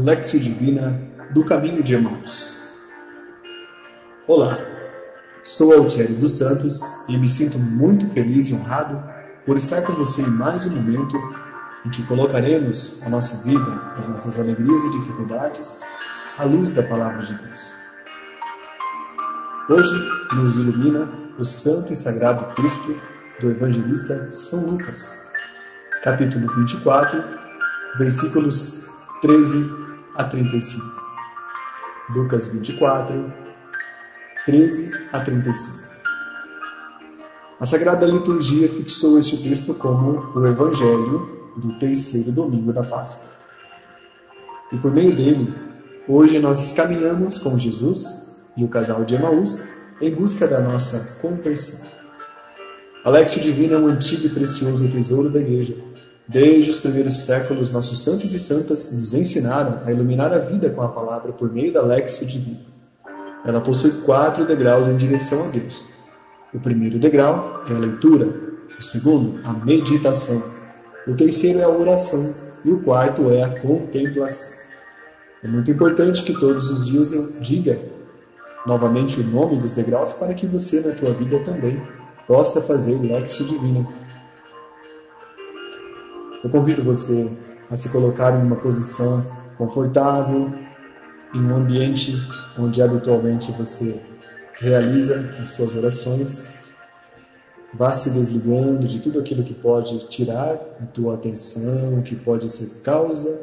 Lexio Divina do Caminho de Emaús. Olá, sou Altieri dos Santos e me sinto muito feliz e honrado por estar com você em mais um momento em que colocaremos a nossa vida, as nossas alegrias e dificuldades à luz da Palavra de Deus. Hoje nos ilumina o Santo e Sagrado Cristo do Evangelista São Lucas, capítulo 24, versículos 13 a 35. Lucas 24, 13 a 35. A Sagrada Liturgia fixou este texto como o Evangelho do terceiro domingo da Páscoa. E por meio dele, hoje nós caminhamos com Jesus e o casal de Emaús em busca da nossa conversão. Alexio Divino é um antigo e precioso tesouro da Igreja Desde os primeiros séculos, nossos santos e santas nos ensinaram a iluminar a vida com a palavra por meio da Lexio Divina. Ela possui quatro degraus em direção a Deus. O primeiro degrau é a leitura, o segundo, a meditação, o terceiro é a oração e o quarto é a contemplação. É muito importante que todos os dias eu diga novamente o nome dos degraus para que você na tua vida também possa fazer Lexio Divina eu convido você a se colocar em uma posição confortável, em um ambiente onde habitualmente você realiza as suas orações. Vá se desligando de tudo aquilo que pode tirar a tua atenção, que pode ser causa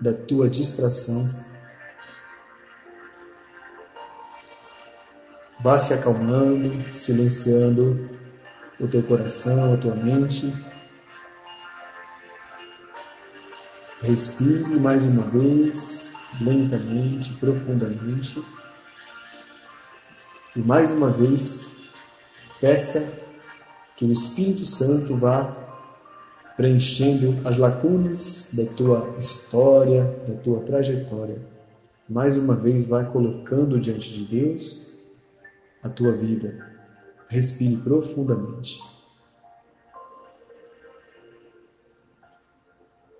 da tua distração. Vá se acalmando, silenciando o teu coração, a tua mente Respire mais uma vez, lentamente, profundamente. E mais uma vez, peça que o Espírito Santo vá preenchendo as lacunas da tua história, da tua trajetória. Mais uma vez, vai colocando diante de Deus a tua vida. Respire profundamente.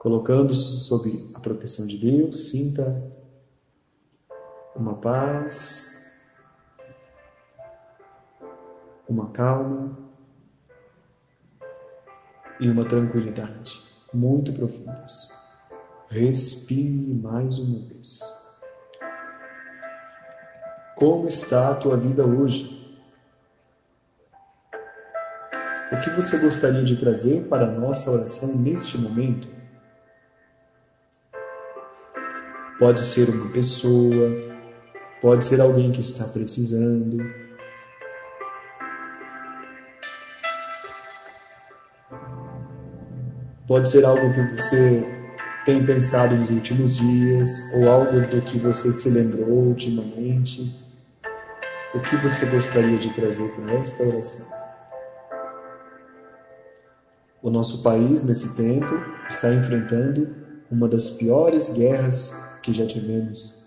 Colocando-se sob a proteção de Deus, sinta uma paz, uma calma e uma tranquilidade muito profundas. Respire mais uma vez. Como está a tua vida hoje? O que você gostaria de trazer para a nossa oração neste momento? Pode ser uma pessoa, pode ser alguém que está precisando. Pode ser algo que você tem pensado nos últimos dias, ou algo do que você se lembrou ultimamente. O que você gostaria de trazer para esta oração? O nosso país, nesse tempo, está enfrentando uma das piores guerras que já tivemos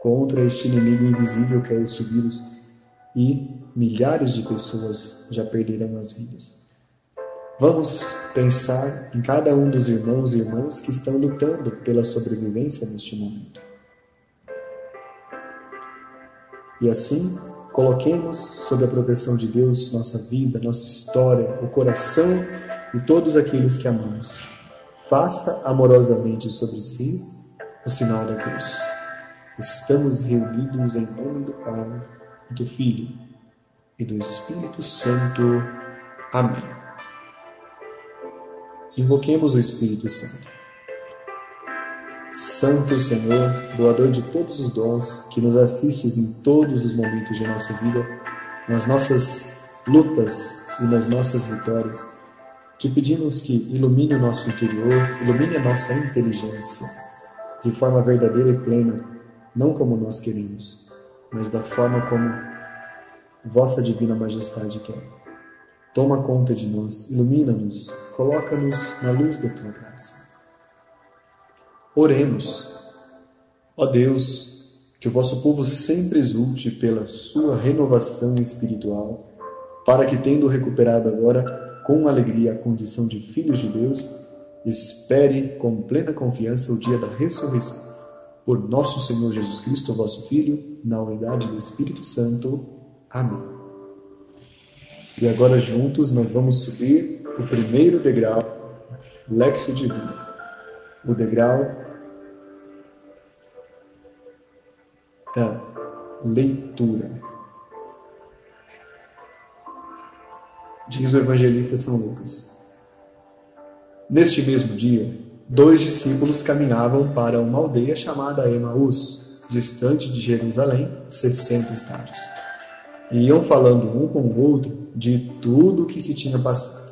contra este inimigo invisível que é este vírus e milhares de pessoas já perderam as vidas. Vamos pensar em cada um dos irmãos e irmãs que estão lutando pela sobrevivência neste momento. E assim, coloquemos sob a proteção de Deus nossa vida, nossa história, o coração e todos aqueles que amamos. Faça amorosamente sobre si o sinal da cruz. Estamos reunidos em nome do Pai, do Filho e do Espírito Santo. Amém. Invoquemos o Espírito Santo. Santo Senhor, doador de todos os dons, que nos assistes em todos os momentos de nossa vida, nas nossas lutas e nas nossas vitórias, te pedimos que ilumine o nosso interior, ilumine a nossa inteligência de forma verdadeira e plena, não como nós queremos, mas da forma como vossa divina majestade quer. Toma conta de nós, ilumina-nos, coloca-nos na luz da tua graça. Oremos. Ó Deus, que o vosso povo sempre exulte pela sua renovação espiritual, para que, tendo recuperado agora com alegria a condição de filhos de Deus, Espere com plena confiança o dia da ressurreição, por nosso Senhor Jesus Cristo, vosso Filho, na unidade do Espírito Santo. Amém. E agora juntos nós vamos subir o primeiro degrau, Lexo Divino. O degrau da leitura. Diz o evangelista São Lucas. Neste mesmo dia, dois discípulos caminhavam para uma aldeia chamada Emaús, distante de Jerusalém, 60 estádios. E iam falando um com o outro de tudo o que se tinha passado.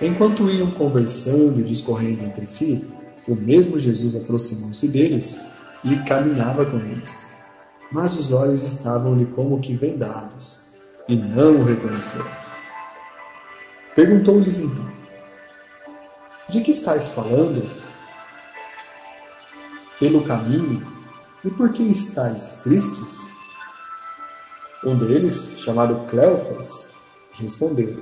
Enquanto iam conversando e discorrendo entre si, o mesmo Jesus aproximou-se deles e caminhava com eles. Mas os olhos estavam-lhe como que vendados, e não o reconheceram. Perguntou-lhes então: de que estáis falando? Pelo caminho? E por que estáis tristes? Um deles, chamado Cleofas, respondeu: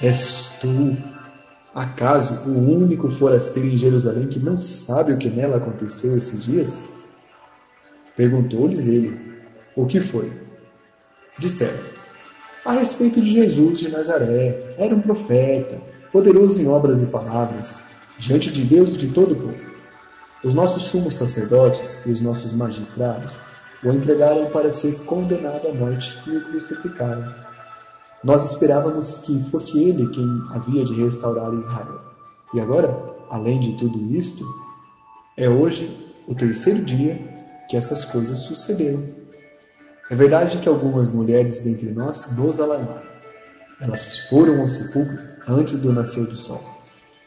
És tu, acaso, o único forasteiro em Jerusalém que não sabe o que nela aconteceu esses dias? Perguntou-lhes ele: O que foi? Disseram: A respeito de Jesus de Nazaré, era um profeta poderoso em obras e palavras, diante de Deus e de todo o povo. Os nossos sumos sacerdotes e os nossos magistrados o entregaram para ser condenado à morte e o crucificaram. Nós esperávamos que fosse ele quem havia de restaurar Israel. E agora, além de tudo isto, é hoje o terceiro dia que essas coisas sucederam. É verdade que algumas mulheres dentre nós nos alarmaram. Elas foram ao sepulcro antes do nascer do sol.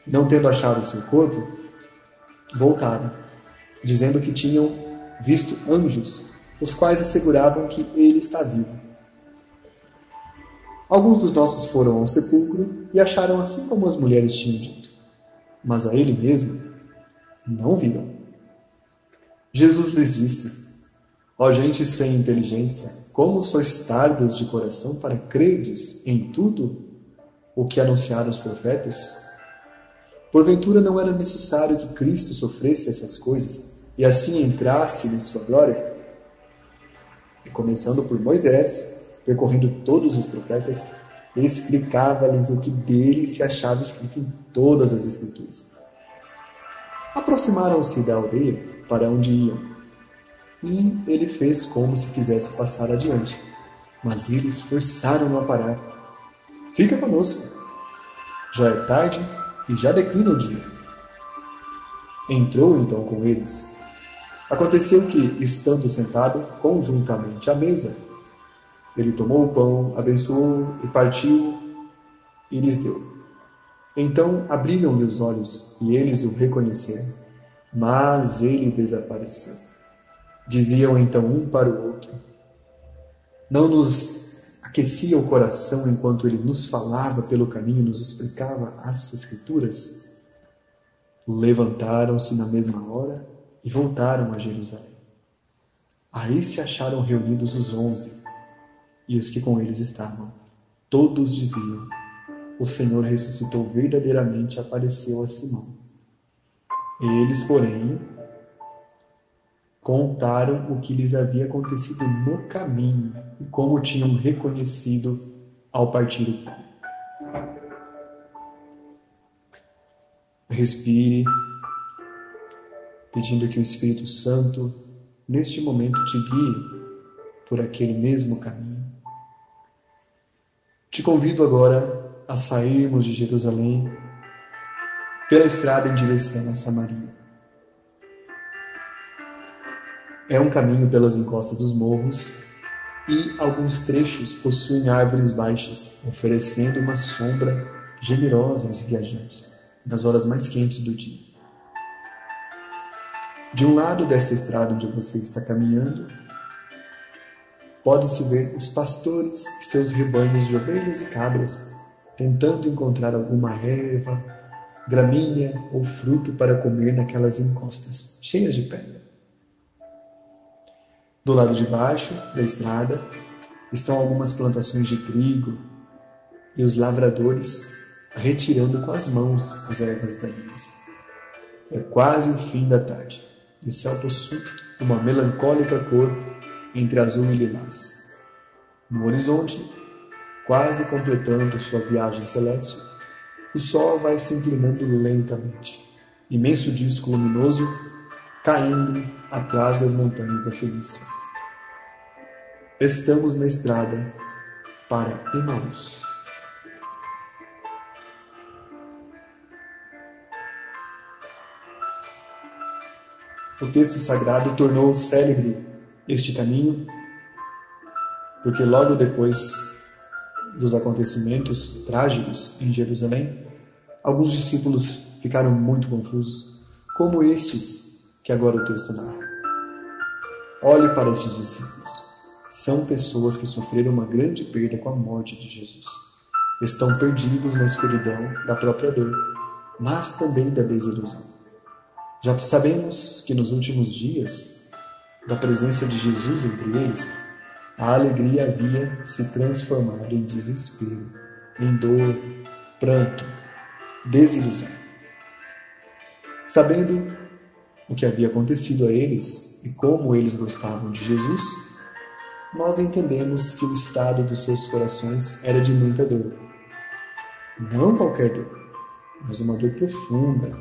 Não tendo achado seu corpo, voltaram, dizendo que tinham visto anjos, os quais asseguravam que ele está vivo. Alguns dos nossos foram ao sepulcro e acharam assim como as mulheres tinham dito, mas a ele mesmo não viram. Jesus lhes disse: Ó gente sem inteligência, como sois tardos de coração para credes em tudo o que anunciaram os profetas? Porventura não era necessário que Cristo sofresse essas coisas e assim entrasse em sua glória? E começando por Moisés, percorrendo todos os profetas, explicava-lhes o que dele se achava escrito em todas as Escrituras. Aproximaram-se da aldeia para onde iam, e ele fez como se quisesse passar adiante, mas eles forçaram-no a parar Fica conosco. Já é tarde e já declina o dia. Entrou então com eles. Aconteceu que, estando sentado conjuntamente à mesa, ele tomou o pão, abençoou e partiu e lhes deu. Então abriram-lhe os olhos e eles o reconheceram, mas ele desapareceu. Diziam então um para o outro: Não nos aquecia o coração enquanto ele nos falava pelo caminho, nos explicava as Escrituras, levantaram-se na mesma hora e voltaram a Jerusalém. Aí se acharam reunidos os onze e os que com eles estavam. Todos diziam: O Senhor ressuscitou verdadeiramente, apareceu a Simão. Eles, porém, contaram o que lhes havia acontecido no caminho e como tinham reconhecido ao partir o pão. Respire, pedindo que o Espírito Santo, neste momento, te guie por aquele mesmo caminho. Te convido agora a sairmos de Jerusalém pela estrada em direção a Samaria. É um caminho pelas encostas dos morros e alguns trechos possuem árvores baixas, oferecendo uma sombra generosa aos viajantes nas horas mais quentes do dia. De um lado dessa estrada onde você está caminhando, pode-se ver os pastores e seus rebanhos de ovelhas e cabras tentando encontrar alguma erva, gramínea ou fruto para comer naquelas encostas cheias de pedra. Do lado de baixo da estrada estão algumas plantações de trigo e os lavradores retirando com as mãos as ervas daninhas. É quase o fim da tarde e o céu possui uma melancólica cor entre azul e lilás. No horizonte, quase completando sua viagem celeste, o sol vai se inclinando lentamente, imenso disco luminoso caindo atrás das montanhas da Felícia. Estamos na estrada para Emaús. O texto sagrado tornou célebre este caminho, porque logo depois dos acontecimentos trágicos em Jerusalém, alguns discípulos ficaram muito confusos, como estes que agora o texto narra. Olhe para estes discípulos. São pessoas que sofreram uma grande perda com a morte de Jesus. Estão perdidos na escuridão da própria dor, mas também da desilusão. Já sabemos que nos últimos dias, da presença de Jesus entre eles, a alegria havia se transformado em desespero, em dor, pranto, desilusão. Sabendo o que havia acontecido a eles e como eles gostavam de Jesus, nós entendemos que o estado dos seus corações era de muita dor. Não qualquer dor, mas uma dor profunda,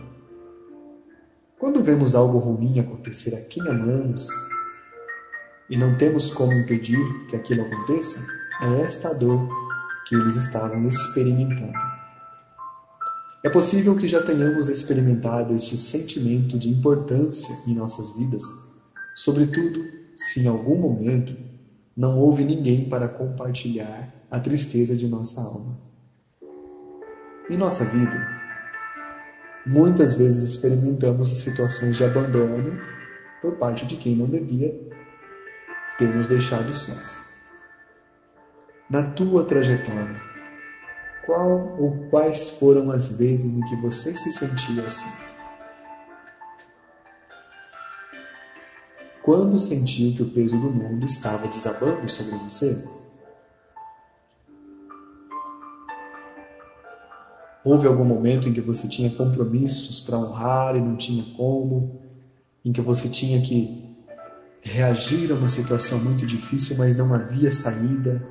quando vemos algo ruim acontecer a quem amamos e não temos como impedir que aquilo aconteça, é esta dor que eles estavam experimentando. É possível que já tenhamos experimentado este sentimento de importância em nossas vidas, sobretudo se em algum momento não houve ninguém para compartilhar a tristeza de nossa alma. Em nossa vida, Muitas vezes experimentamos situações de abandono por parte de quem não devia ter nos deixado sós. Na tua trajetória, qual ou quais foram as vezes em que você se sentiu assim? Quando sentiu que o peso do mundo estava desabando sobre você? Houve algum momento em que você tinha compromissos para honrar e não tinha como, em que você tinha que reagir a uma situação muito difícil, mas não havia saída,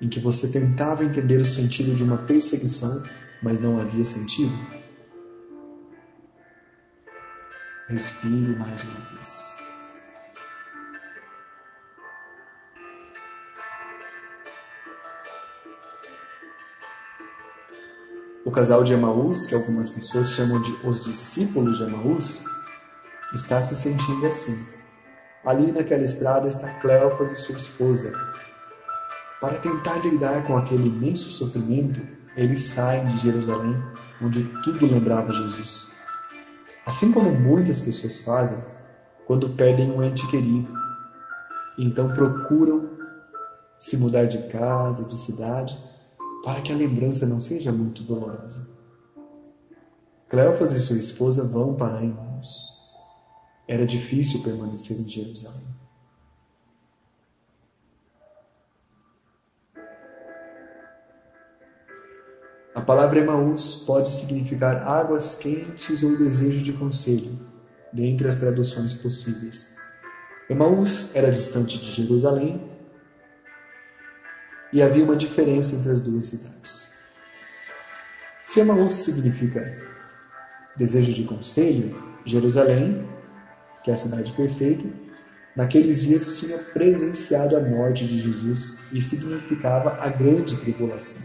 em que você tentava entender o sentido de uma perseguição, mas não havia sentido? Respire mais uma vez. O casal de Emaús, que algumas pessoas chamam de os discípulos de Emaús, está se sentindo assim. Ali naquela estrada está Cleopas e sua esposa. Para tentar lidar com aquele imenso sofrimento, eles saem de Jerusalém, onde tudo lembrava Jesus. Assim como muitas pessoas fazem quando perdem um ente querido, então procuram se mudar de casa, de cidade, para que a lembrança não seja muito dolorosa. Cleopas e sua esposa vão para Emmaus. Era difícil permanecer em Jerusalém. A palavra Emaús pode significar águas quentes ou desejo de conselho, dentre as traduções possíveis. Emaús era distante de Jerusalém e havia uma diferença entre as duas cidades. Se significa desejo de conselho, Jerusalém, que é a cidade perfeita, naqueles dias tinha presenciado a morte de Jesus e significava a grande tribulação.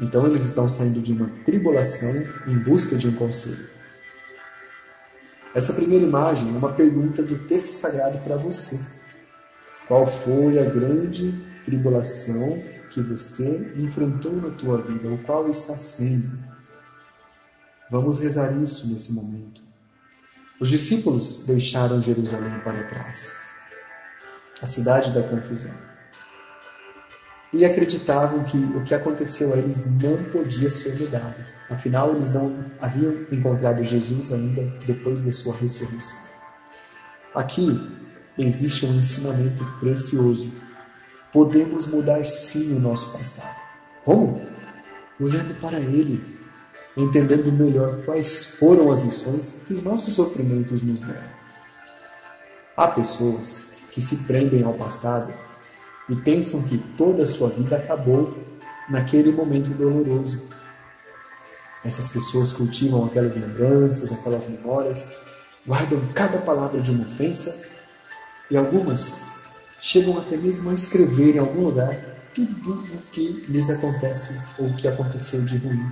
Então eles estão saindo de uma tribulação em busca de um conselho. Essa primeira imagem é uma pergunta do texto sagrado para você. Qual foi a grande tribulação que você enfrentou na tua vida, ou qual está sendo. Vamos rezar isso nesse momento. Os discípulos deixaram Jerusalém para trás, a cidade da confusão. E acreditavam que o que aconteceu a eles não podia ser mudado. Afinal, eles não haviam encontrado Jesus ainda depois da sua ressurreição. Aqui existe um ensinamento precioso Podemos mudar sim o nosso passado. Como? Olhando para Ele, entendendo melhor quais foram as lições que os nossos sofrimentos nos deram. Há pessoas que se prendem ao passado e pensam que toda a sua vida acabou naquele momento doloroso. Essas pessoas cultivam aquelas lembranças, aquelas memórias, guardam cada palavra de uma ofensa e algumas chegam até mesmo a escrever em algum lugar tudo o que lhes acontece ou que aconteceu de ruim.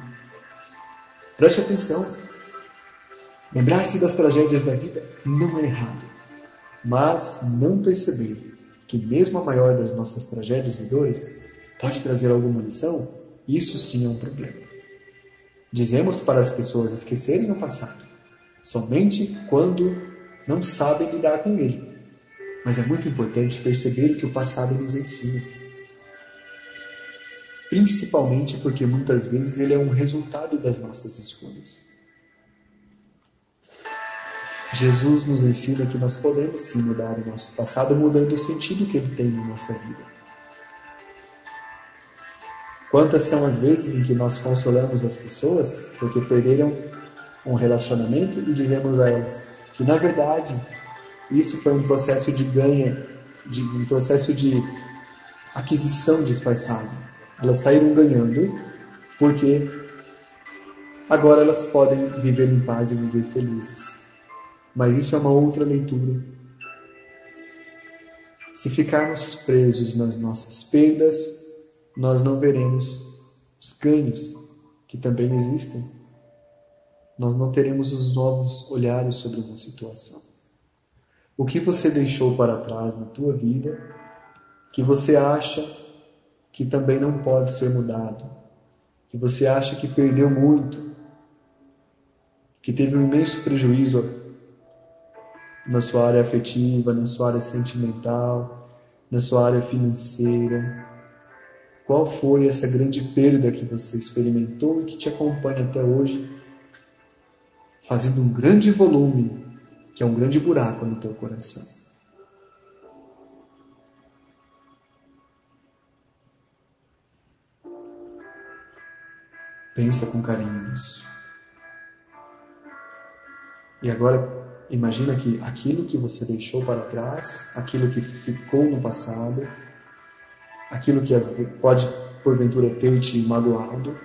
Preste atenção. Lembrar-se das tragédias da vida não é errado, mas não perceber que mesmo a maior das nossas tragédias e dores pode trazer alguma lição, isso sim é um problema. Dizemos para as pessoas esquecerem o passado, somente quando não sabem lidar com ele. Mas é muito importante perceber o que o passado nos ensina. Principalmente porque muitas vezes ele é um resultado das nossas escolhas. Jesus nos ensina que nós podemos sim mudar o nosso passado, mudando o sentido que ele tem na nossa vida. Quantas são as vezes em que nós consolamos as pessoas porque perderam um relacionamento e dizemos a elas que, na verdade, isso foi um processo de ganha, de, um processo de aquisição disfarçada. Elas saíram ganhando porque agora elas podem viver em paz e viver felizes. Mas isso é uma outra leitura. Se ficarmos presos nas nossas perdas, nós não veremos os ganhos que também existem. Nós não teremos os novos olhares sobre uma situação. O que você deixou para trás na tua vida que você acha que também não pode ser mudado, que você acha que perdeu muito, que teve um imenso prejuízo na sua área afetiva, na sua área sentimental, na sua área financeira. Qual foi essa grande perda que você experimentou e que te acompanha até hoje, fazendo um grande volume, que é um grande buraco no teu coração? Pensa com carinho nisso. E agora Imagina que aquilo que você deixou para trás, aquilo que ficou no passado, aquilo que pode porventura ter te magoado,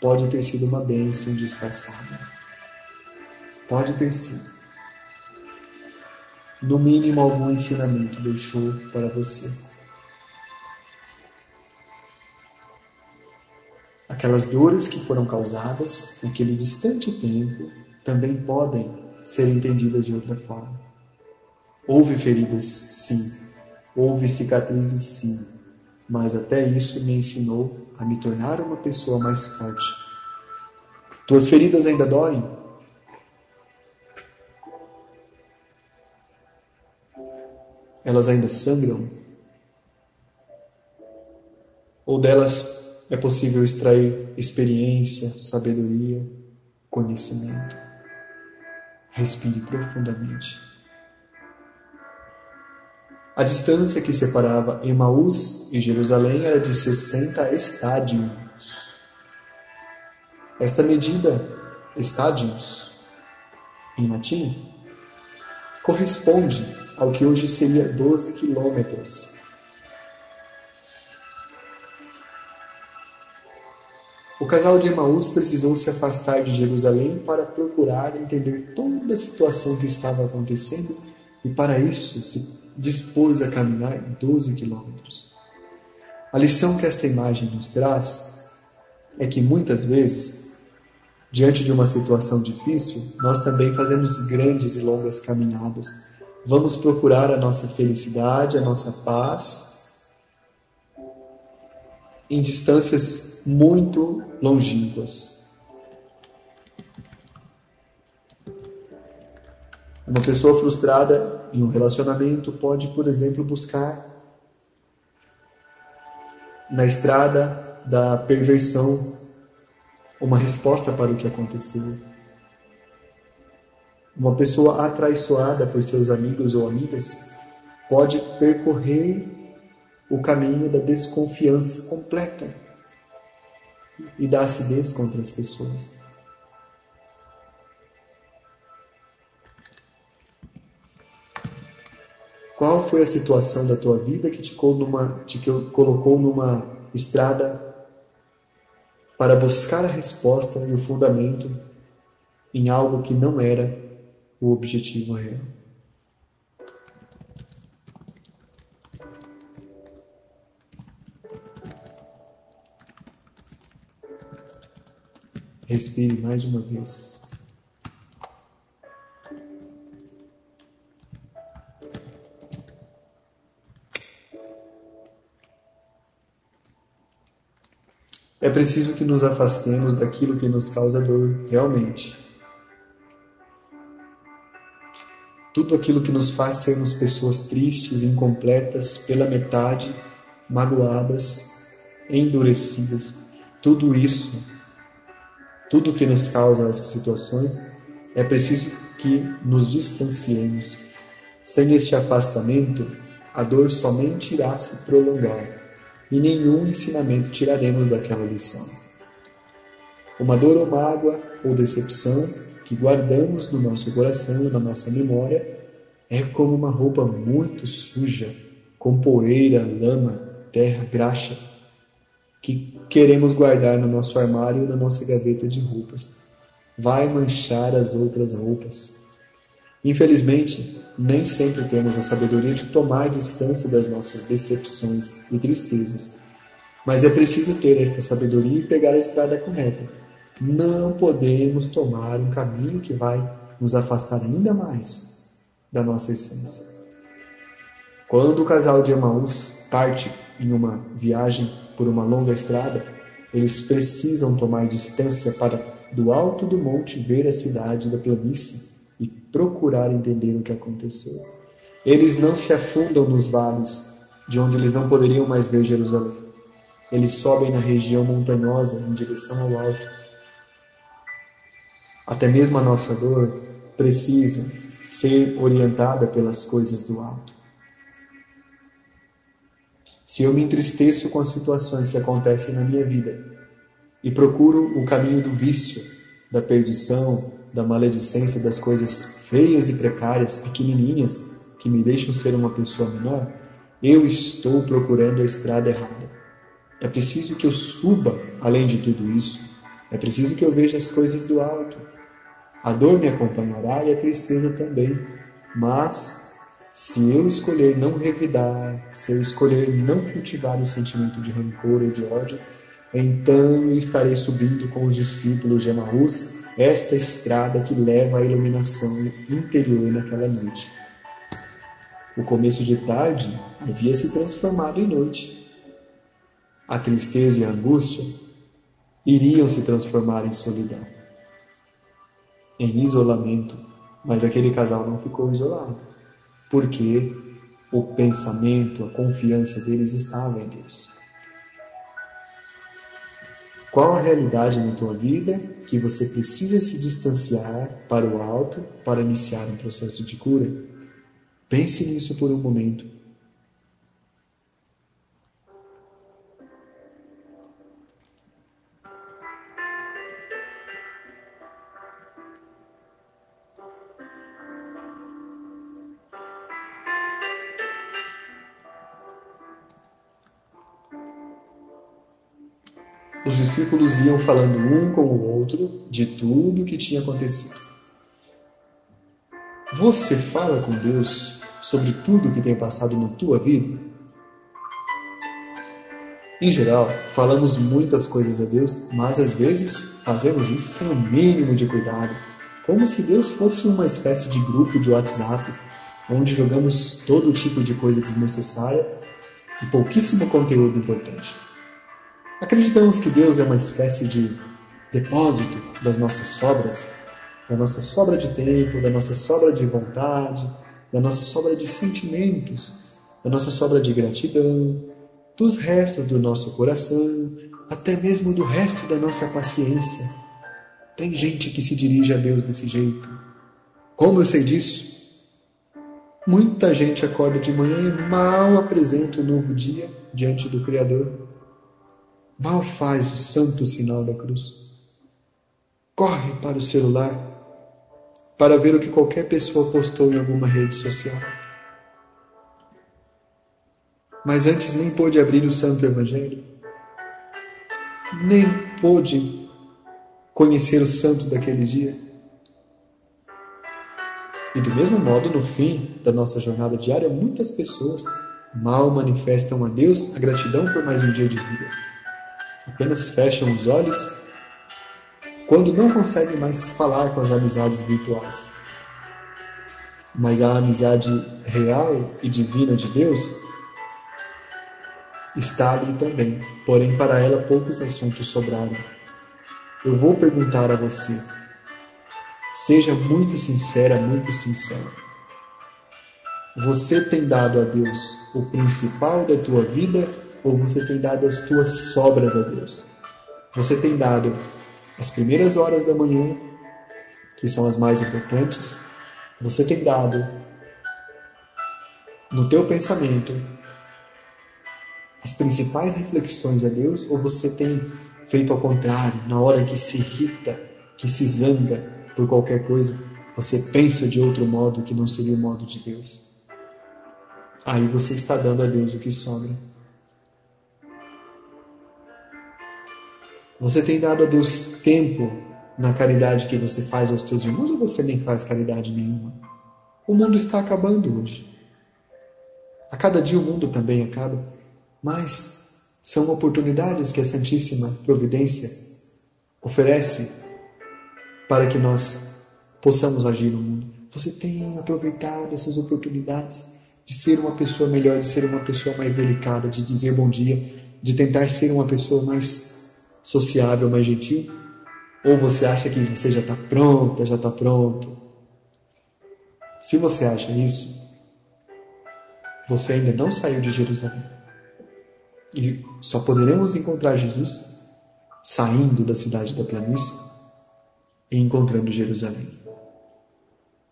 pode ter sido uma bênção disfarçada. Pode ter sido. No mínimo, algum ensinamento deixou para você. Aquelas dores que foram causadas naquele distante tempo também podem ser entendidas de outra forma. Houve feridas, sim. Houve cicatrizes, sim. Mas até isso me ensinou a me tornar uma pessoa mais forte. Tuas feridas ainda doem? Elas ainda sangram? Ou delas é possível extrair experiência, sabedoria, conhecimento? Respire profundamente. A distância que separava Emaús e Jerusalém era de 60 estádios. Esta medida, estádios, em latim, corresponde ao que hoje seria 12 quilômetros O casal de Emaús precisou se afastar de Jerusalém para procurar entender toda a situação que estava acontecendo e, para isso, se dispôs a caminhar 12 quilômetros. A lição que esta imagem nos traz é que muitas vezes, diante de uma situação difícil, nós também fazemos grandes e longas caminhadas. Vamos procurar a nossa felicidade, a nossa paz em distâncias muito longínquas. Uma pessoa frustrada em um relacionamento pode, por exemplo, buscar na estrada da perversão uma resposta para o que aconteceu. Uma pessoa atraiçoada por seus amigos ou amigas pode percorrer o caminho da desconfiança completa e da acidez contra as pessoas. Qual foi a situação da tua vida que te, numa, te colocou numa estrada para buscar a resposta e o fundamento em algo que não era o objetivo real? Respire mais uma vez. É preciso que nos afastemos daquilo que nos causa dor realmente. Tudo aquilo que nos faz sermos pessoas tristes, incompletas, pela metade, magoadas, endurecidas, tudo isso tudo que nos causa essas situações, é preciso que nos distanciemos. Sem este afastamento, a dor somente irá se prolongar e nenhum ensinamento tiraremos daquela lição. Uma dor ou mágoa ou decepção que guardamos no nosso coração, na nossa memória, é como uma roupa muito suja, com poeira, lama, terra, graxa que queremos guardar no nosso armário na nossa gaveta de roupas. Vai manchar as outras roupas. Infelizmente, nem sempre temos a sabedoria de tomar distância das nossas decepções e tristezas. Mas é preciso ter esta sabedoria e pegar a estrada correta. Não podemos tomar um caminho que vai nos afastar ainda mais da nossa essência. Quando o casal de Emaús parte em uma viagem por uma longa estrada, eles precisam tomar distância para do alto do monte ver a cidade da planície e procurar entender o que aconteceu. Eles não se afundam nos vales de onde eles não poderiam mais ver Jerusalém. Eles sobem na região montanhosa em direção ao alto. Até mesmo a nossa dor precisa ser orientada pelas coisas do alto. Se eu me entristeço com as situações que acontecem na minha vida e procuro o caminho do vício, da perdição, da maledicência, das coisas feias e precárias, pequenininhas, que me deixam ser uma pessoa menor, eu estou procurando a estrada errada. É preciso que eu suba além de tudo isso. É preciso que eu veja as coisas do alto. A dor me acompanhará e a tristeza também, mas se eu escolher não revidar, se eu escolher não cultivar o sentimento de rancor ou de ódio, então eu estarei subindo com os discípulos de Emaús esta estrada que leva à iluminação interior naquela noite. O começo de tarde havia se transformado em noite. A tristeza e a angústia iriam se transformar em solidão, em isolamento, mas aquele casal não ficou isolado porque o pensamento, a confiança deles estava em Deus. Qual a realidade na tua vida que você precisa se distanciar para o alto para iniciar um processo de cura? Pense nisso por um momento. Discípulos iam falando um com o outro de tudo o que tinha acontecido. Você fala com Deus sobre tudo o que tem passado na tua vida? Em geral, falamos muitas coisas a Deus, mas às vezes fazemos isso sem o mínimo de cuidado, como se Deus fosse uma espécie de grupo de WhatsApp onde jogamos todo tipo de coisa desnecessária e pouquíssimo conteúdo importante. Acreditamos que Deus é uma espécie de depósito das nossas sobras, da nossa sobra de tempo, da nossa sobra de vontade, da nossa sobra de sentimentos, da nossa sobra de gratidão, dos restos do nosso coração, até mesmo do resto da nossa paciência. Tem gente que se dirige a Deus desse jeito. Como eu sei disso? Muita gente acorda de manhã e mal apresenta o novo dia diante do Criador. Mal faz o santo sinal da cruz. Corre para o celular para ver o que qualquer pessoa postou em alguma rede social. mas antes nem pôde abrir o Santo Evangelho, nem pôde conhecer o santo daquele dia. E do mesmo modo, no fim da nossa jornada diária, muitas pessoas mal manifestam a Deus a gratidão por mais um dia de vida. Apenas fecham os olhos quando não conseguem mais falar com as amizades virtuais. Mas a amizade real e divina de Deus está ali também, porém para ela poucos assuntos sobraram. Eu vou perguntar a você, seja muito sincera, muito sincero. Você tem dado a Deus o principal da tua vida ou você tem dado as tuas sobras a Deus? Você tem dado as primeiras horas da manhã, que são as mais importantes, você tem dado no teu pensamento as principais reflexões a Deus ou você tem feito ao contrário, na hora que se irrita, que se zanga por qualquer coisa, você pensa de outro modo que não seria o modo de Deus? Aí você está dando a Deus o que sobra. Você tem dado a Deus tempo na caridade que você faz aos teus irmãos ou você nem faz caridade nenhuma? O mundo está acabando hoje. A cada dia o mundo também acaba, mas são oportunidades que a Santíssima Providência oferece para que nós possamos agir no mundo. Você tem aproveitado essas oportunidades de ser uma pessoa melhor, de ser uma pessoa mais delicada, de dizer bom dia, de tentar ser uma pessoa mais sociável, mais gentil? Ou você acha que você já está pronta, já está pronto? Se você acha isso, você ainda não saiu de Jerusalém. E só poderemos encontrar Jesus saindo da cidade da planície e encontrando Jerusalém.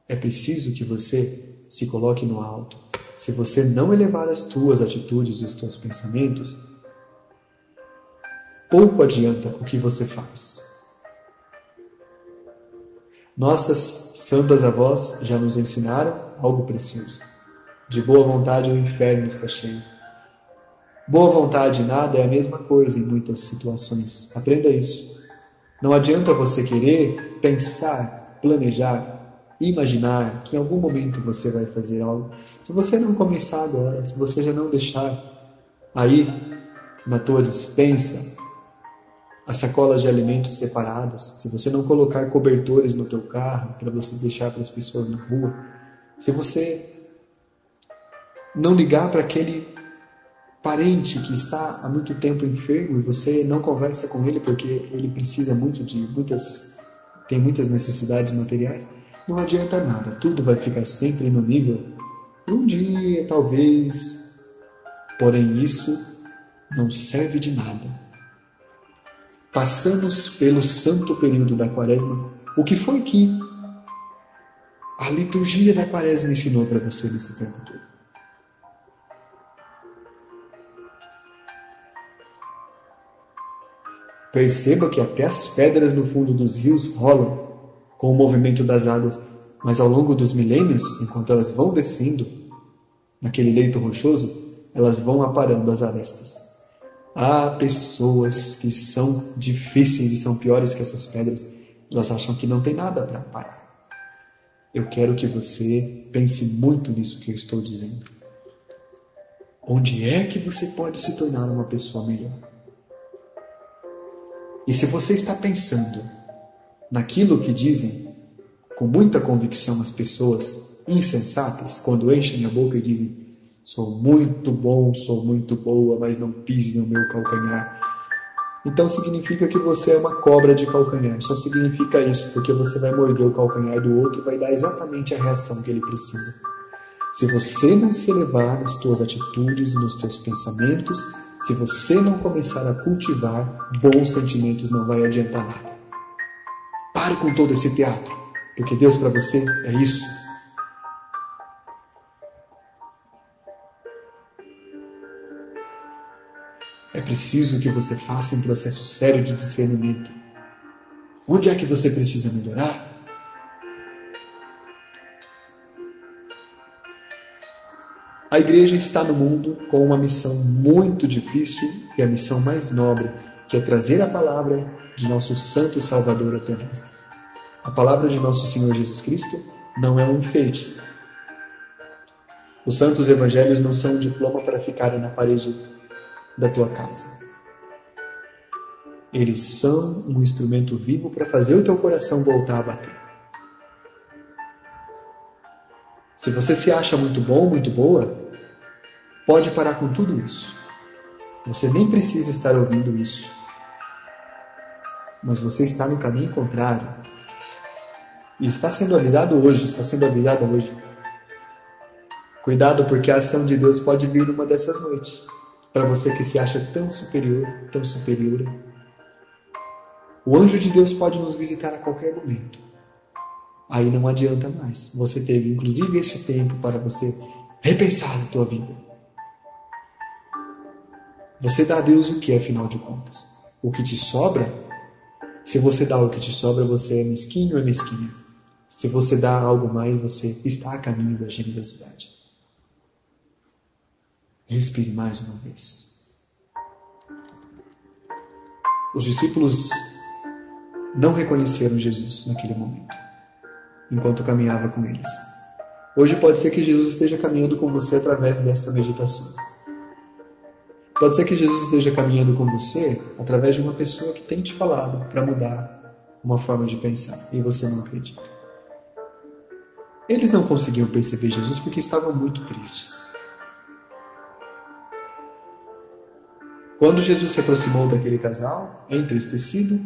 É preciso que você se coloque no alto. Se você não elevar as tuas atitudes e os teus pensamentos, pouco adianta o que você faz. Nossas santas avós já nos ensinaram algo precioso. De boa vontade o inferno está cheio. Boa vontade e nada é a mesma coisa em muitas situações. Aprenda isso. Não adianta você querer pensar, planejar, imaginar que em algum momento você vai fazer algo. Se você não começar agora, se você já não deixar aí na tua dispensa as sacolas de alimentos separadas, se você não colocar cobertores no teu carro para você deixar para as pessoas na rua, se você não ligar para aquele parente que está há muito tempo enfermo e você não conversa com ele porque ele precisa muito de muitas tem muitas necessidades materiais, não adianta nada, tudo vai ficar sempre no nível um dia, talvez. Porém isso não serve de nada passamos pelo santo período da quaresma, o que foi que a liturgia da quaresma ensinou para você nesse tempo todo? Perceba que até as pedras no fundo dos rios rolam com o movimento das águas, mas ao longo dos milênios, enquanto elas vão descendo naquele leito rochoso, elas vão aparando as arestas. Há pessoas que são difíceis e são piores que essas pedras. Elas acham que não tem nada para parar. Eu quero que você pense muito nisso que eu estou dizendo. Onde é que você pode se tornar uma pessoa melhor? E se você está pensando naquilo que dizem com muita convicção as pessoas insensatas, quando enchem a boca e dizem Sou muito bom, sou muito boa, mas não pise no meu calcanhar. Então significa que você é uma cobra de calcanhar. Só significa isso, porque você vai morder o calcanhar do outro e vai dar exatamente a reação que ele precisa. Se você não se elevar nas tuas atitudes, nos teus pensamentos, se você não começar a cultivar bons sentimentos, não vai adiantar nada. Pare com todo esse teatro, porque Deus para você é isso. Preciso que você faça um processo sério de discernimento. Onde é que você precisa melhorar? A igreja está no mundo com uma missão muito difícil e a missão mais nobre, que é trazer a palavra de nosso Santo Salvador até nós. A palavra de nosso Senhor Jesus Cristo não é um enfeite. Os santos evangelhos não são um diploma para ficarem na parede da tua casa. Eles são um instrumento vivo para fazer o teu coração voltar a bater. Se você se acha muito bom, muito boa, pode parar com tudo isso. Você nem precisa estar ouvindo isso. Mas você está no caminho contrário. E está sendo avisado hoje, está sendo avisada hoje. Cuidado, porque a ação de Deus pode vir numa dessas noites. Para você que se acha tão superior, tão superior. O anjo de Deus pode nos visitar a qualquer momento. Aí não adianta mais. Você teve inclusive esse tempo para você repensar a tua vida. Você dá a Deus o que, afinal de contas? O que te sobra? Se você dá o que te sobra, você é mesquinho ou é mesquinha? Se você dá algo mais, você está a caminho da generosidade. Respire mais uma vez. Os discípulos não reconheceram Jesus naquele momento, enquanto caminhava com eles. Hoje pode ser que Jesus esteja caminhando com você através desta meditação. Pode ser que Jesus esteja caminhando com você através de uma pessoa que tem te falado para mudar uma forma de pensar e você não acredita. Eles não conseguiam perceber Jesus porque estavam muito tristes. Quando Jesus se aproximou daquele casal, entristecido,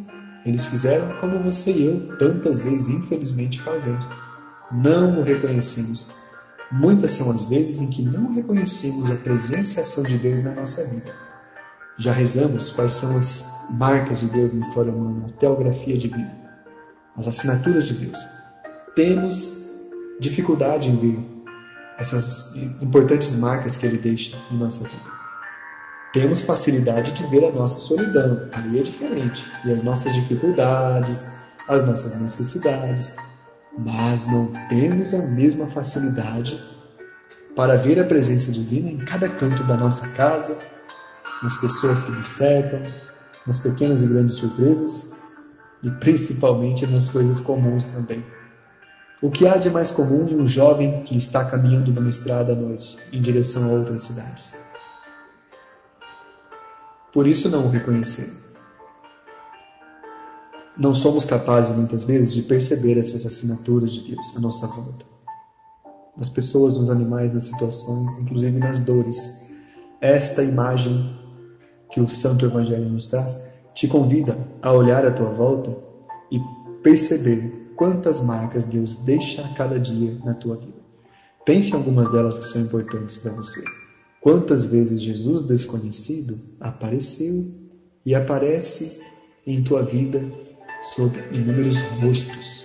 eles fizeram como você e eu tantas vezes, infelizmente, fazemos. Não o reconhecemos Muitas são as vezes em que não reconhecemos a presença e a ação de Deus na nossa vida. Já rezamos quais são as marcas de Deus na história humana, a teografia divina, as assinaturas de Deus. Temos dificuldade em ver essas importantes marcas que Ele deixa em nossa vida. Temos facilidade de ver a nossa solidão, aí é diferente, e as nossas dificuldades, as nossas necessidades mas não temos a mesma facilidade para ver a presença divina em cada canto da nossa casa, nas pessoas que nos cercam, nas pequenas e grandes surpresas e principalmente nas coisas comuns também. O que há de mais comum em um jovem que está caminhando numa estrada à noite em direção a outras cidades? Por isso não o reconheceram não somos capazes muitas vezes de perceber essas assinaturas de Deus à nossa volta. Nas pessoas, nos animais, nas situações, inclusive nas dores. Esta imagem que o Santo Evangelho nos traz te convida a olhar à tua volta e perceber quantas marcas Deus deixa a cada dia na tua vida. Pense em algumas delas que são importantes para você. Quantas vezes Jesus desconhecido apareceu e aparece em tua vida sob inúmeros rostos.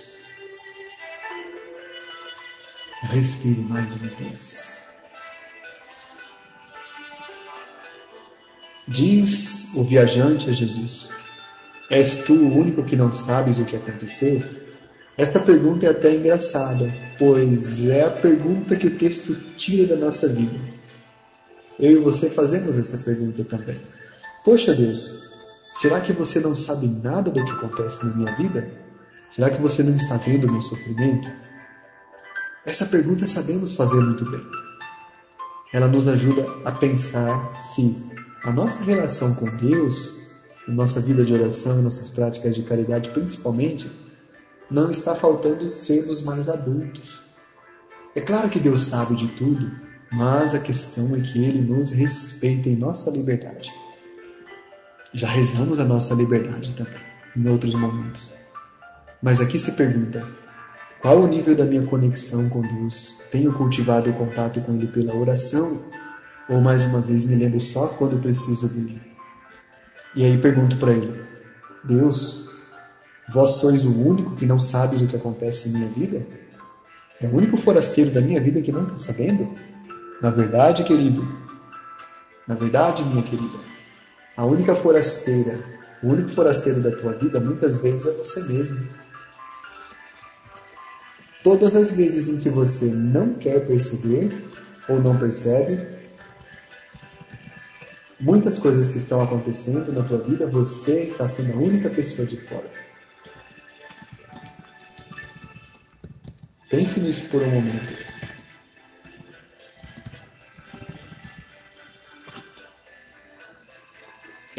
Respire mais uma vez. Diz o viajante a Jesus: És tu o único que não sabes o que aconteceu? Esta pergunta é até engraçada, pois é a pergunta que o texto tira da nossa vida. Eu e você fazemos essa pergunta também. Poxa Deus, Será que você não sabe nada do que acontece na minha vida? Será que você não está vendo o meu sofrimento? Essa pergunta sabemos fazer muito bem. Ela nos ajuda a pensar se a nossa relação com Deus, a nossa vida de oração, nossas práticas de caridade principalmente, não está faltando sermos mais adultos. É claro que Deus sabe de tudo, mas a questão é que Ele nos respeita em nossa liberdade. Já rezamos a nossa liberdade também, em outros momentos. Mas aqui se pergunta: qual o nível da minha conexão com Deus? Tenho cultivado o contato com Ele pela oração? Ou mais uma vez me lembro só quando preciso dele? E aí pergunto para ele: Deus, vós sois o único que não sabes o que acontece em minha vida? É o único forasteiro da minha vida que não está sabendo? Na verdade, querido, na verdade, minha querida, a única forasteira, o único forasteiro da tua vida muitas vezes é você mesmo. Todas as vezes em que você não quer perceber, ou não percebe. Muitas coisas que estão acontecendo na tua vida, você está sendo a única pessoa de fora. Pense nisso por um momento.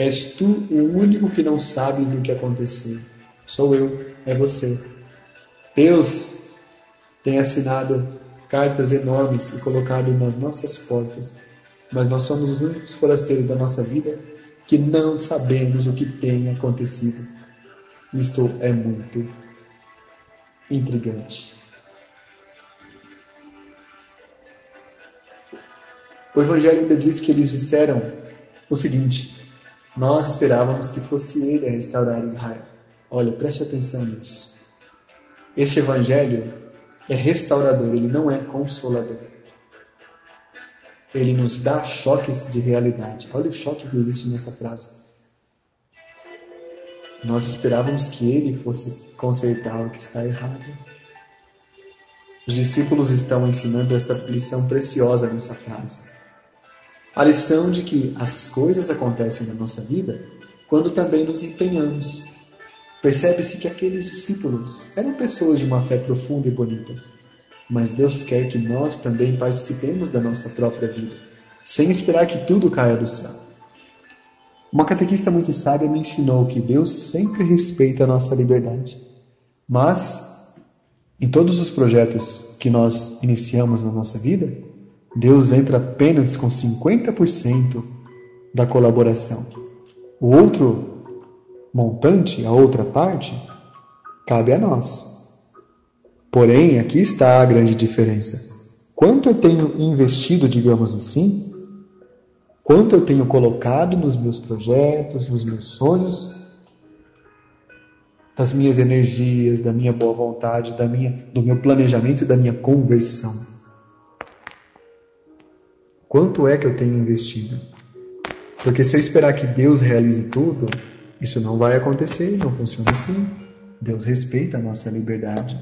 És tu o único que não sabes do que aconteceu. Sou eu, é você. Deus tem assinado cartas enormes e colocado nas nossas portas, mas nós somos os únicos forasteiros da nossa vida que não sabemos o que tem acontecido. Isto é muito intrigante. O Evangelho ainda diz que eles disseram o seguinte: nós esperávamos que fosse ele a restaurar Israel. Olha, preste atenção nisso. Este evangelho é restaurador, ele não é consolador. Ele nos dá choques de realidade. Olha o choque que existe nessa frase. Nós esperávamos que ele fosse consertar o que está errado. Os discípulos estão ensinando esta lição preciosa nessa frase. A lição de que as coisas acontecem na nossa vida quando também nos empenhamos. Percebe-se que aqueles discípulos eram pessoas de uma fé profunda e bonita, mas Deus quer que nós também participemos da nossa própria vida, sem esperar que tudo caia do céu. Uma catequista muito sábia me ensinou que Deus sempre respeita a nossa liberdade, mas em todos os projetos que nós iniciamos na nossa vida, Deus entra apenas com 50% da colaboração. O outro montante, a outra parte, cabe a nós. Porém, aqui está a grande diferença. Quanto eu tenho investido, digamos assim, quanto eu tenho colocado nos meus projetos, nos meus sonhos, das minhas energias, da minha boa vontade, da minha, do meu planejamento e da minha conversão. Quanto é que eu tenho investido? Porque se eu esperar que Deus realize tudo, isso não vai acontecer, não funciona assim. Deus respeita a nossa liberdade.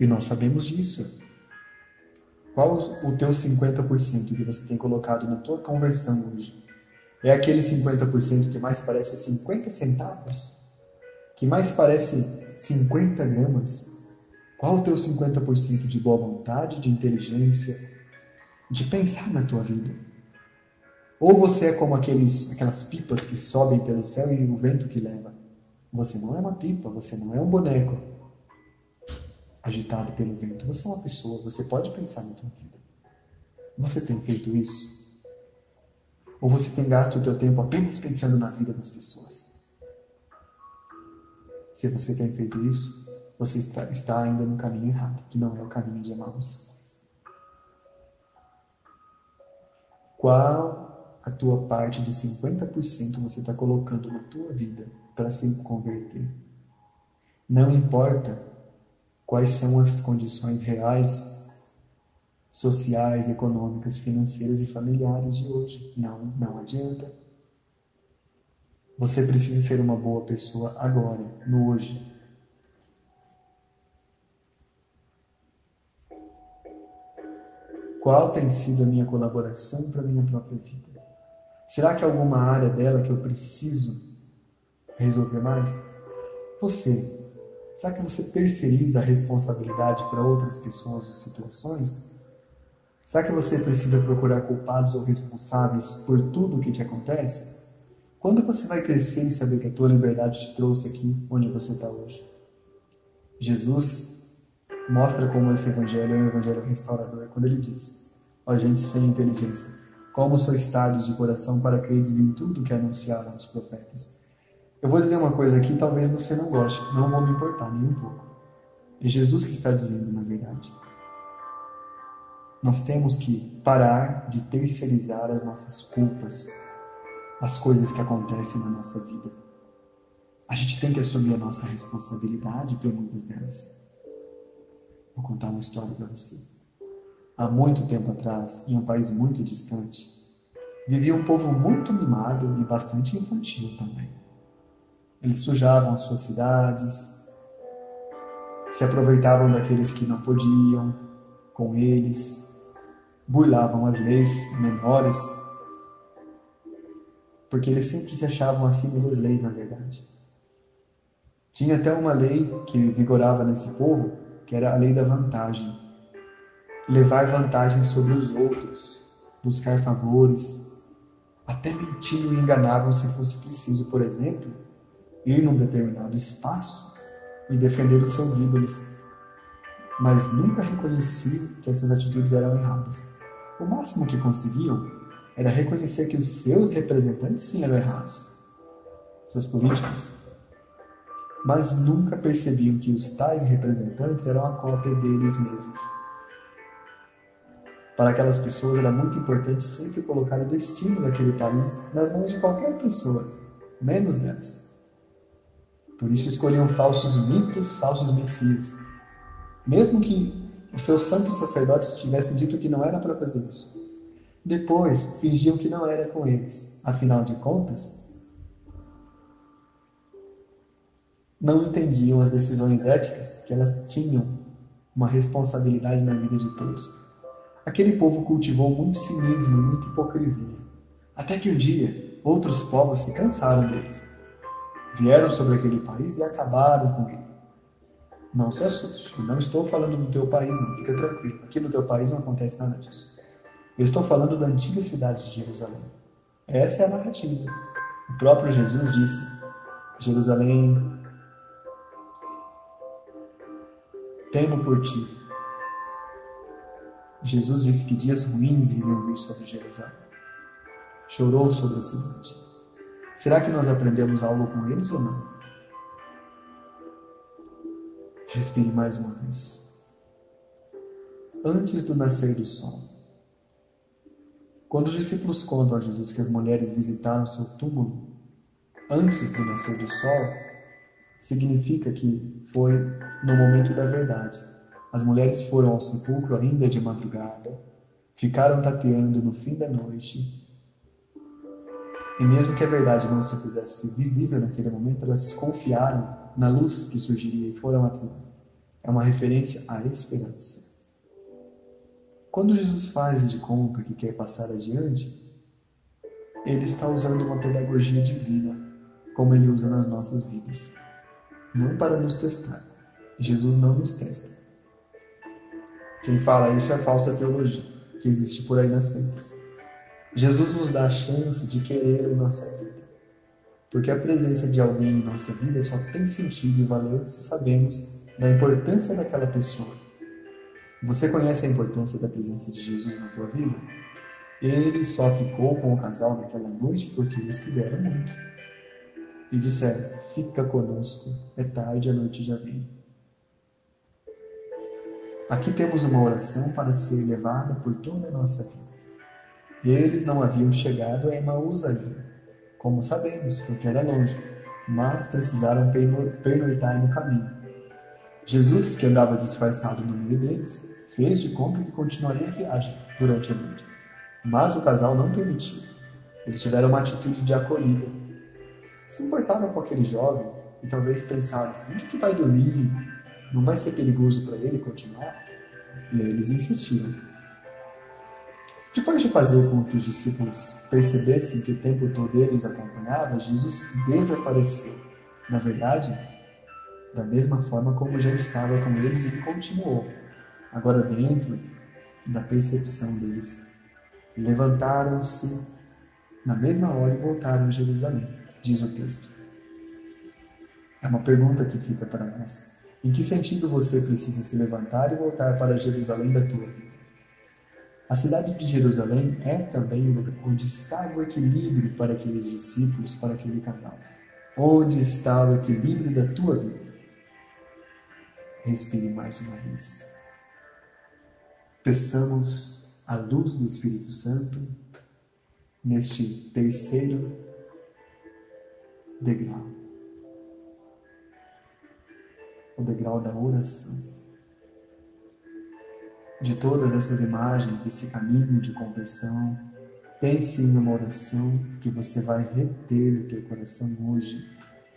E nós sabemos disso. Qual o teu 50% que você tem colocado na tua conversão hoje? É aquele 50% que mais parece 50 centavos? Que mais parece 50 gramas? Qual o teu 50% de boa vontade, de inteligência, de pensar na tua vida. Ou você é como aqueles, aquelas pipas que sobem pelo céu e o vento que leva. Você não é uma pipa, você não é um boneco agitado pelo vento. Você é uma pessoa, você pode pensar na tua vida. Você tem feito isso? Ou você tem gasto o teu tempo apenas pensando na vida das pessoas? Se você tem feito isso, você está, está ainda no caminho errado, que não é o caminho de Emmaus. Qual a tua parte de 50% você está colocando na tua vida para se converter? Não importa quais são as condições reais, sociais, econômicas, financeiras e familiares de hoje. Não, não adianta. Você precisa ser uma boa pessoa agora, no hoje. Qual tem sido a minha colaboração para a minha própria vida? Será que há alguma área dela que eu preciso resolver mais? Você. Será que você terceiriza a responsabilidade para outras pessoas ou situações? Será que você precisa procurar culpados ou responsáveis por tudo o que te acontece? Quando você vai crescer e saber que a tua liberdade te trouxe aqui onde você está hoje? Jesus mostra como esse evangelho é um evangelho restaurador, quando ele diz: Ó gente sem inteligência, como sois tardes de coração para credes em tudo que anunciaram os profetas. Eu vou dizer uma coisa aqui, talvez você não goste, não vou me importar nem um pouco. É Jesus que está dizendo, na verdade. Nós temos que parar de terceirizar as nossas culpas, as coisas que acontecem na nossa vida. A gente tem que assumir a nossa responsabilidade por muitas delas. Vou contar uma história para você. Há muito tempo atrás, em um país muito distante, vivia um povo muito mimado e bastante infantil também. Eles sujavam as suas cidades, se aproveitavam daqueles que não podiam com eles, burlavam as leis menores, porque eles sempre se achavam acima das leis, na verdade. Tinha até uma lei que vigorava nesse povo, que era a lei da vantagem. Levar vantagem sobre os outros, buscar favores, até mentiam e enganavam se fosse preciso, por exemplo, ir num determinado espaço e defender os seus ídolos, mas nunca reconheciam que essas atitudes eram erradas. O máximo que conseguiam era reconhecer que os seus representantes sim eram errados, seus políticos, mas nunca percebiam que os tais representantes eram a cópia deles mesmos. Para aquelas pessoas era muito importante sempre colocar o destino daquele país nas mãos de qualquer pessoa, menos delas. Por isso escolhiam falsos mitos, falsos messias. Mesmo que os seus santos sacerdotes tivessem dito que não era para fazer isso. Depois fingiam que não era com eles. Afinal de contas, não entendiam as decisões éticas que elas tinham uma responsabilidade na vida de todos. Aquele povo cultivou muito cinismo e muita hipocrisia, até que um dia outros povos se cansaram deles. Vieram sobre aquele país e acabaram com ele. Não se assuste, não estou falando do teu país, não, fica tranquilo. Aqui no teu país não acontece nada disso. Eu estou falando da antiga cidade de Jerusalém. Essa é a narrativa. O próprio Jesus disse: Jerusalém temo por ti. Jesus disse que dias ruins iriam vir sobre Jerusalém. Chorou sobre a cidade. Será que nós aprendemos algo com eles ou não? Respire mais uma vez. Antes do nascer do sol, quando os discípulos contam a Jesus que as mulheres visitaram seu túmulo antes do nascer do sol, significa que foi no momento da verdade. As mulheres foram ao sepulcro ainda de madrugada, ficaram tateando no fim da noite. E mesmo que a verdade não se fizesse visível naquele momento, elas confiaram na luz que surgiria e foram lá. É uma referência à esperança. Quando Jesus faz de conta que quer passar adiante, ele está usando uma pedagogia divina, como ele usa nas nossas vidas não para nos testar. Jesus não nos testa. Quem fala isso é falsa teologia, que existe por aí nas seitas. Jesus nos dá a chance de querer em nossa vida. Porque a presença de alguém em nossa vida só tem sentido e valor se sabemos da importância daquela pessoa. Você conhece a importância da presença de Jesus na tua vida? Ele só ficou com o casal naquela noite porque eles quiseram muito e disseram: Fica conosco, é tarde, a noite já vem. Aqui temos uma oração para ser levada por toda a nossa vida. Eles não haviam chegado a Emaús ainda, como sabemos, porque era longe, mas precisaram pernoitar no caminho. Jesus, que andava disfarçado no meio deles, fez de conta que continuaria a viagem durante a noite. Mas o casal não permitiu. Eles tiveram uma atitude de acolhida se importaram com aquele jovem e talvez pensaram: onde que vai dormir? Não vai ser perigoso para ele continuar? E aí eles insistiram. Depois de fazer com que os discípulos percebessem que o tempo todo eles acompanhava, Jesus desapareceu. Na verdade, da mesma forma como já estava com eles, ele continuou, agora dentro da percepção deles. Levantaram-se na mesma hora e voltaram a Jerusalém diz o texto. É uma pergunta que fica para nós. Em que sentido você precisa se levantar e voltar para Jerusalém da tua vida? A cidade de Jerusalém é também onde está o equilíbrio para aqueles discípulos, para aquele casal. Onde está o equilíbrio da tua vida? Respire mais uma vez. Peçamos a luz do Espírito Santo neste terceiro degrau. O degrau da oração. De todas essas imagens desse caminho de conversão, pense em uma oração que você vai reter no teu coração hoje,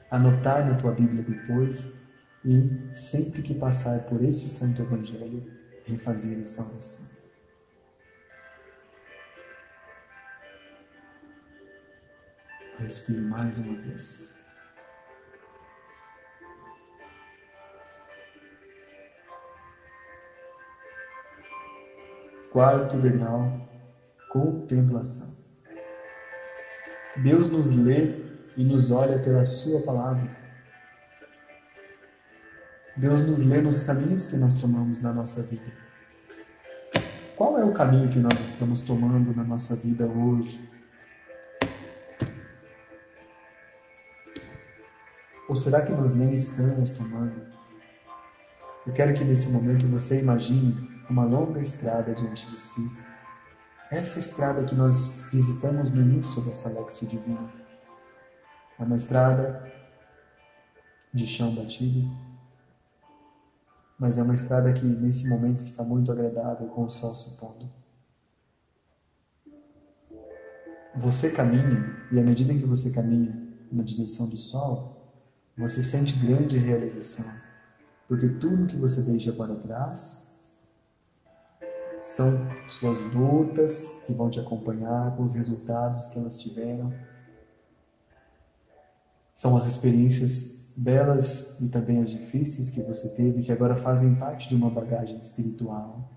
anotar na tua Bíblia depois e, sempre que passar por este Santo Evangelho, refazer essa oração. Respire mais uma vez. Quarto degrau, contemplação. Deus nos lê e nos olha pela Sua palavra. Deus nos lê nos caminhos que nós tomamos na nossa vida. Qual é o caminho que nós estamos tomando na nossa vida hoje? Ou será que nós nem estamos tomando? Eu quero que nesse momento você imagine uma longa estrada diante de si. Essa estrada que nós visitamos no início dessa Lexio Divina. É uma estrada de chão batido, mas é uma estrada que nesse momento está muito agradável com o sol se pondo. Você caminha, e à medida em que você caminha na direção do sol, você sente grande realização, porque tudo que você deixa para trás são suas lutas que vão te acompanhar, com os resultados que elas tiveram. São as experiências belas e também as difíceis que você teve, que agora fazem parte de uma bagagem espiritual.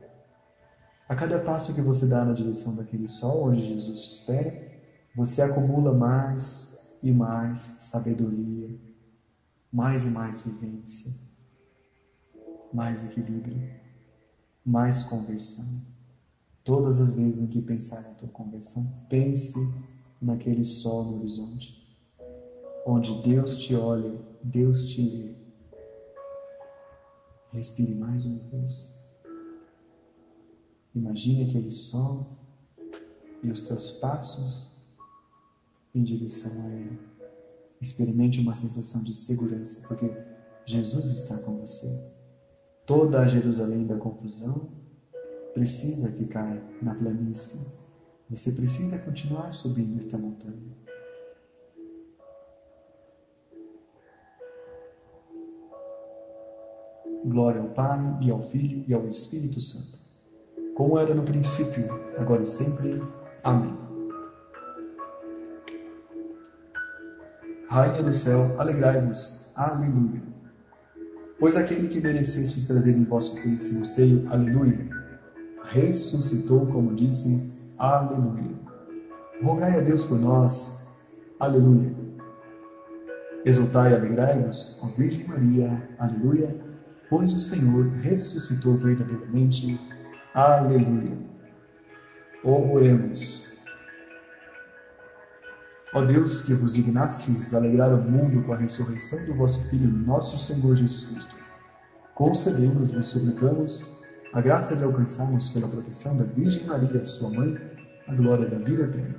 A cada passo que você dá na direção daquele sol onde Jesus te espera, você acumula mais e mais sabedoria, mais e mais vivência, mais equilíbrio mais conversão. Todas as vezes em que pensar na tua conversão, pense naquele sol no horizonte, onde Deus te olha, Deus te vê. Respire mais uma vez. Imagine aquele sol e os teus passos em direção a Ele. Experimente uma sensação de segurança, porque Jesus está com você. Toda a Jerusalém da confusão precisa ficar na planície. Você precisa continuar subindo esta montanha. Glória ao Pai, e ao Filho, e ao Espírito Santo, como era no princípio, agora e sempre. Amém. Rainha do céu, alegrai-vos. Aleluia. Pois aquele que merecestes trazer em vosso puríssimo seio, aleluia, ressuscitou, como disse, aleluia. Rogai a Deus por nós, aleluia. Exultai e alegrai-vos, ó Virgem Maria, aleluia, pois o Senhor ressuscitou verdadeiramente, aleluia. Oremos. Ó Deus, que vos dignastes alegrar o mundo com a ressurreição do vosso Filho, nosso Senhor Jesus Cristo, concedemos e suplicamos a graça de alcançarmos pela proteção da Virgem Maria, sua mãe, a glória da vida eterna.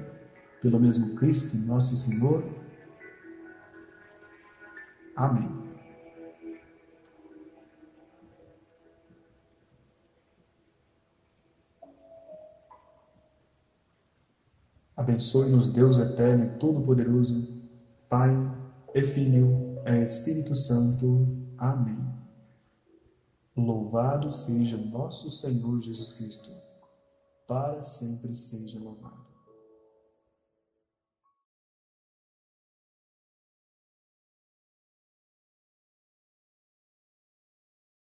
Pelo mesmo Cristo, nosso Senhor. Amém. Abençoe-nos Deus eterno e todo-poderoso, Pai e Filho e Espírito Santo. Amém. Louvado seja nosso Senhor Jesus Cristo, para sempre seja louvado.